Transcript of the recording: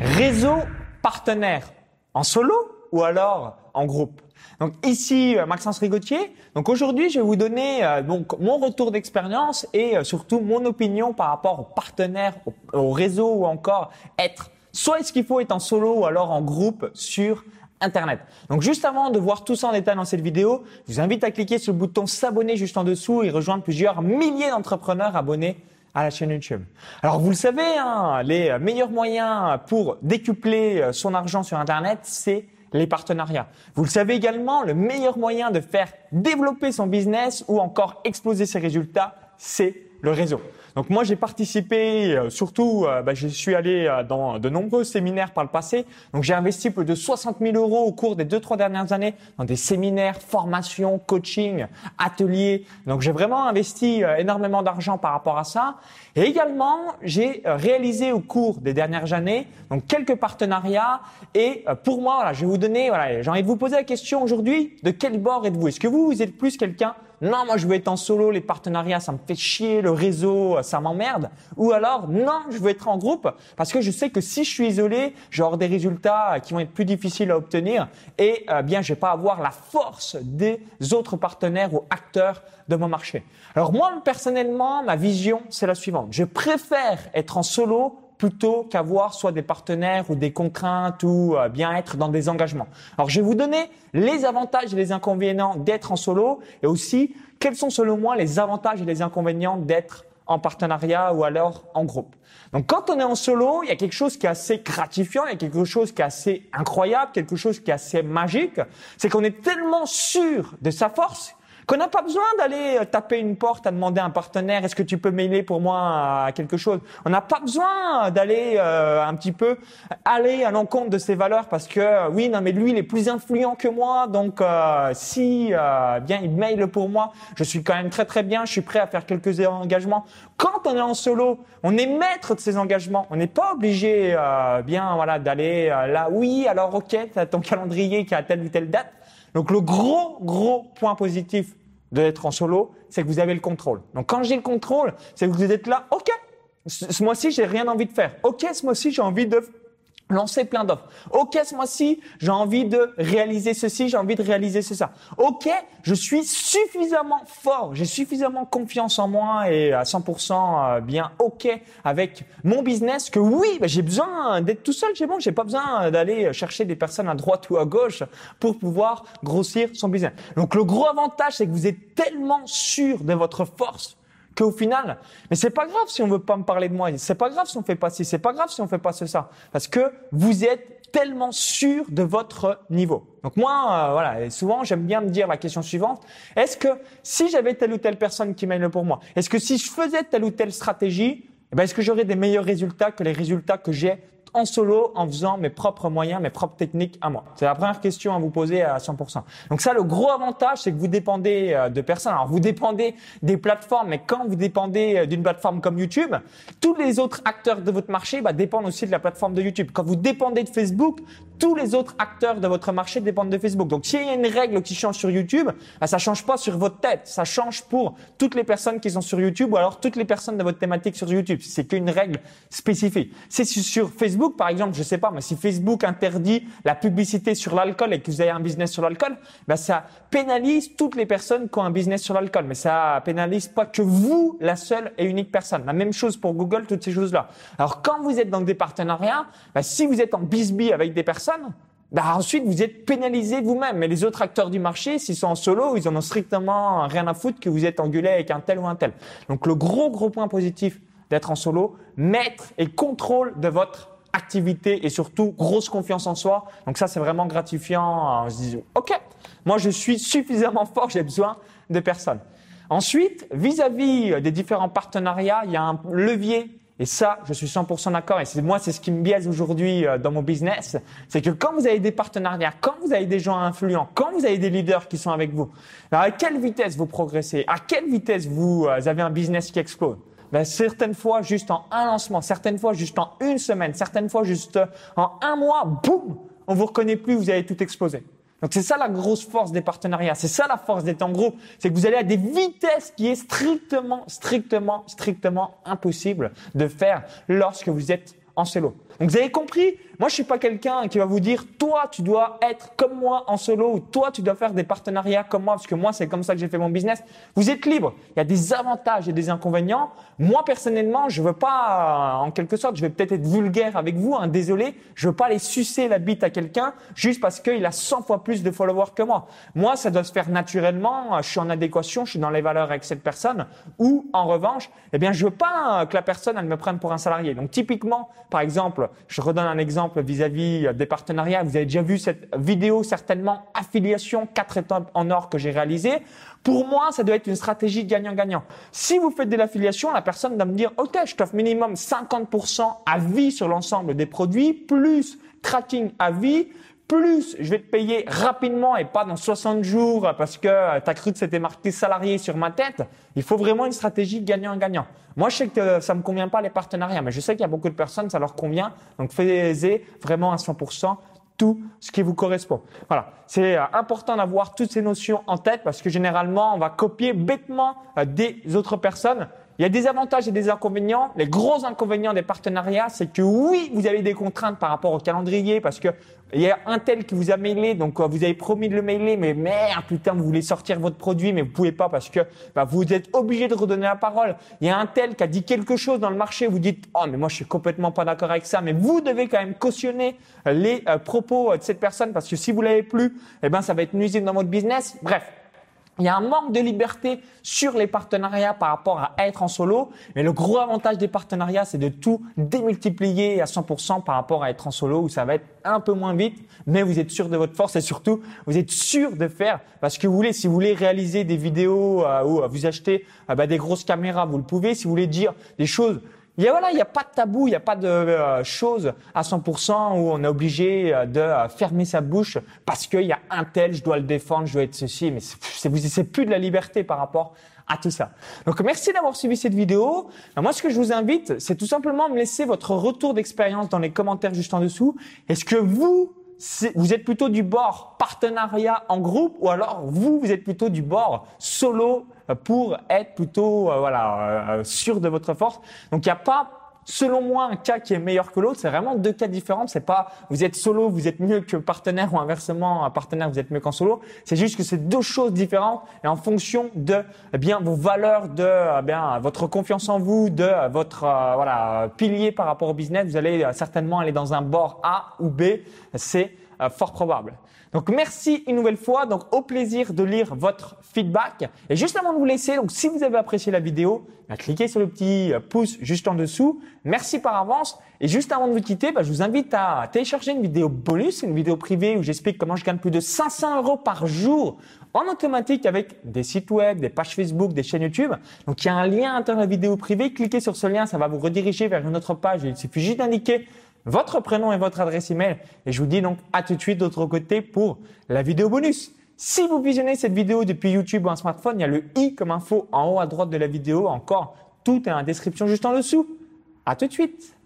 Réseau partenaire en solo ou alors en groupe? Donc ici euh, Maxence Rigotier. Donc aujourd'hui, je vais vous donner euh, donc mon retour d'expérience et euh, surtout mon opinion par rapport aux partenaires, au, au réseau ou encore être soit est-ce qu'il faut être en solo ou alors en groupe sur Internet. Donc juste avant de voir tout ça en détail dans cette vidéo, je vous invite à cliquer sur le bouton s'abonner juste en dessous et rejoindre plusieurs milliers d'entrepreneurs abonnés à la chaîne YouTube. Alors vous le savez, hein, les meilleurs moyens pour décupler euh, son argent sur Internet, c'est les partenariats. Vous le savez également, le meilleur moyen de faire développer son business ou encore exploser ses résultats, c'est le réseau. Donc moi j'ai participé, euh, surtout euh, bah, je suis allé euh, dans de nombreux séminaires par le passé. Donc j'ai investi plus de 60 000 euros au cours des deux trois dernières années dans des séminaires, formations, coaching, ateliers. Donc j'ai vraiment investi énormément d'argent par rapport à ça. Et également j'ai réalisé au cours des dernières années donc quelques partenariats. Et pour moi voilà je vais vous donner voilà j'ai envie de vous poser la question aujourd'hui de quel bord êtes-vous? Est-ce que vous êtes plus quelqu'un non, moi je veux être en solo, les partenariats, ça me fait chier, le réseau, ça m'emmerde. Ou alors, non, je veux être en groupe parce que je sais que si je suis isolé, j'aurai des résultats qui vont être plus difficiles à obtenir et euh, bien, je vais pas avoir la force des autres partenaires ou acteurs de mon marché. Alors moi, personnellement, ma vision, c'est la suivante. Je préfère être en solo plutôt qu'avoir soit des partenaires ou des contraintes ou euh, bien être dans des engagements. Alors je vais vous donner les avantages et les inconvénients d'être en solo et aussi quels sont selon moi les avantages et les inconvénients d'être en partenariat ou alors en groupe. Donc quand on est en solo, il y a quelque chose qui est assez gratifiant, il y a quelque chose qui est assez incroyable, quelque chose qui est assez magique, c'est qu'on est tellement sûr de sa force qu'on n'a pas besoin d'aller euh, taper une porte à demander à un partenaire est-ce que tu peux mailer pour moi à quelque chose? On n'a pas besoin d'aller euh, un petit peu aller à l'encontre de ses valeurs parce que oui non mais lui il est plus influent que moi donc euh, si bien il mail pour moi je suis quand même très très bien je suis prêt à faire quelques engagements. Quand on est en solo on est maître de ses engagements on n'est pas obligé bien voilà d'aller là oui alors ok as ton calendrier qui a telle ou telle date donc le gros, gros point positif d'être en solo, c'est que vous avez le contrôle. Donc quand j'ai le contrôle, c'est que vous êtes là, ok, ce mois-ci, j'ai rien envie de faire. Ok, ce mois-ci, j'ai envie de lancer plein d'offres. Ok, ce mois-ci, j'ai envie de réaliser ceci, j'ai envie de réaliser ça. Ok, je suis suffisamment fort, j'ai suffisamment confiance en moi et à 100% euh, bien ok avec mon business que oui, bah, j'ai besoin d'être tout seul, j'ai bon, j'ai pas besoin d'aller chercher des personnes à droite ou à gauche pour pouvoir grossir son business. Donc le gros avantage, c'est que vous êtes tellement sûr de votre force qu'au final, mais c'est pas grave si on veut pas me parler de moi, c'est pas grave si on fait pas ci, c'est pas grave si on fait pas ça, parce que vous êtes tellement sûr de votre niveau. Donc moi, euh, voilà, et souvent j'aime bien me dire la question suivante est-ce que si j'avais telle ou telle personne qui m'aide pour moi, est-ce que si je faisais telle ou telle stratégie, eh ben, est-ce que j'aurais des meilleurs résultats que les résultats que j'ai en solo en faisant mes propres moyens, mes propres techniques à moi C'est la première question à vous poser à 100%. Donc ça, le gros avantage, c'est que vous dépendez euh, de personnes. Alors vous dépendez des plateformes, mais quand vous dépendez euh, d'une plateforme comme YouTube, tous les autres acteurs de votre marché bah, dépendent aussi de la plateforme de YouTube. Quand vous dépendez de Facebook, tous les autres acteurs de votre marché dépendent de Facebook. Donc s'il y a une règle qui change sur YouTube, bah, ça change pas sur votre tête, ça change pour toutes les personnes qui sont sur YouTube ou alors toutes les personnes de votre thématique sur YouTube. C'est qu'une règle spécifique. C'est sur Facebook par exemple, je sais pas, mais si Facebook interdit la publicité sur l'alcool et que vous avez un business sur l'alcool, ben ça pénalise toutes les personnes qui ont un business sur l'alcool. Mais ça pénalise pas que vous, la seule et unique personne. La même chose pour Google, toutes ces choses-là. Alors quand vous êtes dans des partenariats, ben, si vous êtes en bisbee avec des personnes, ben ensuite vous êtes pénalisé vous-même. Mais les autres acteurs du marché, s'ils sont en solo, ils en ont strictement rien à foutre que vous êtes engueulé avec un tel ou un tel. Donc le gros gros point positif d'être en solo, maître et contrôle de votre activité et surtout grosse confiance en soi. Donc ça, c'est vraiment gratifiant. On se dit, OK, moi, je suis suffisamment fort, j'ai besoin de personnes. Ensuite, vis-à-vis des différents partenariats, il y a un levier et ça, je suis 100% d'accord. Et moi, c'est ce qui me biaise aujourd'hui euh, dans mon business, c'est que quand vous avez des partenariats, quand vous avez des gens influents, quand vous avez des leaders qui sont avec vous, à quelle vitesse vous progressez, à quelle vitesse vous euh, avez un business qui explose? Ben, certaines fois juste en un lancement, certaines fois juste en une semaine, certaines fois juste en un mois, boum, on vous reconnaît plus, vous avez tout explosé. Donc c'est ça la grosse force des partenariats, c'est ça la force d'être en groupe, c'est que vous allez à des vitesses qui est strictement, strictement, strictement impossible de faire lorsque vous êtes en solo. Donc vous avez compris, moi je suis pas quelqu'un qui va vous dire toi tu dois être comme moi en solo ou toi tu dois faire des partenariats comme moi parce que moi c'est comme ça que j'ai fait mon business. Vous êtes libre. Il y a des avantages et des inconvénients. Moi personnellement, je veux pas en quelque sorte, je vais peut-être être vulgaire avec vous, hein, désolé, je veux pas aller sucer la bite à quelqu'un juste parce qu'il a 100 fois plus de followers que moi. Moi, ça doit se faire naturellement, je suis en adéquation, je suis dans les valeurs avec cette personne ou en revanche, eh bien je veux pas que la personne elle me prenne pour un salarié. Donc typiquement, par exemple, je redonne un exemple vis-à-vis des partenariats. Vous avez déjà vu cette vidéo certainement affiliation 4 étapes en or que j'ai réalisée. Pour moi, ça doit être une stratégie gagnant-gagnant. Si vous faites de l'affiliation, la personne va me dire, OK, je t'offre minimum 50% à vie sur l'ensemble des produits, plus tracking à vie, plus je vais te payer rapidement et pas dans 60 jours parce que tu as cru que c'était marqué salarié sur ma tête, il faut vraiment une stratégie gagnant-gagnant. Moi, je sais que ça me convient pas les partenariats, mais je sais qu'il y a beaucoup de personnes, ça leur convient. Donc, faites vraiment à 100% tout ce qui vous correspond. Voilà, c'est euh, important d'avoir toutes ces notions en tête parce que généralement, on va copier bêtement euh, des autres personnes il y a des avantages et des inconvénients. Les gros inconvénients des partenariats, c'est que oui, vous avez des contraintes par rapport au calendrier parce que il y a un tel qui vous a mailé, donc euh, vous avez promis de le mailer, mais merde, putain, vous voulez sortir votre produit, mais vous pouvez pas parce que bah, vous êtes obligé de redonner la parole. Il y a un tel qui a dit quelque chose dans le marché, vous dites, oh, mais moi je suis complètement pas d'accord avec ça, mais vous devez quand même cautionner les euh, propos de cette personne parce que si vous l'avez plus, eh ben ça va être nuisible dans votre business. Bref. Il y a un manque de liberté sur les partenariats par rapport à être en solo, mais le gros avantage des partenariats, c'est de tout démultiplier à 100% par rapport à être en solo où ça va être un peu moins vite, mais vous êtes sûr de votre force et surtout, vous êtes sûr de faire parce que vous voulez, si vous voulez réaliser des vidéos euh, ou vous achetez euh, bah, des grosses caméras, vous le pouvez. Si vous voulez dire des choses il y a, voilà, il n'y a pas de tabou, il n'y a pas de euh, choses à 100% où on est obligé euh, de euh, fermer sa bouche parce qu'il y a un tel, je dois le défendre, je dois être ceci. Mais c'est plus de la liberté par rapport à tout ça. Donc merci d'avoir suivi cette vidéo. moi, ce que je vous invite, c'est tout simplement me laisser votre retour d'expérience dans les commentaires juste en dessous. Est-ce que vous vous êtes plutôt du bord partenariat en groupe ou alors vous, vous êtes plutôt du bord solo pour être plutôt euh, voilà euh, sûr de votre force. Donc il n'y a pas selon moi, un cas qui est meilleur que l'autre, c'est vraiment deux cas différents. C'est pas vous êtes solo, vous êtes mieux que partenaire ou inversement, partenaire, vous êtes mieux qu'en solo. C'est juste que c'est deux choses différentes et en fonction de eh bien vos valeurs, de eh bien votre confiance en vous, de votre euh, voilà pilier par rapport au business, vous allez certainement aller dans un bord A ou B. C'est fort probable. Donc merci une nouvelle fois. Donc au plaisir de lire votre feedback. Et juste avant de vous laisser, donc si vous avez apprécié la vidéo, bah, cliquez sur le petit euh, pouce juste en dessous. Merci par avance. Et juste avant de vous quitter, bah, je vous invite à télécharger une vidéo bonus, une vidéo privée où j'explique comment je gagne plus de 500 euros par jour en automatique avec des sites web, des pages Facebook, des chaînes YouTube. Donc il y a un lien à la vidéo privée. Cliquez sur ce lien, ça va vous rediriger vers une autre page. Il suffit juste d'indiquer votre prénom et votre adresse email. Et je vous dis donc à tout de suite d'autre côté pour la vidéo bonus. Si vous visionnez cette vidéo depuis YouTube ou un smartphone, il y a le i comme info en haut à droite de la vidéo. Encore, tout est en description juste en dessous. À tout de suite.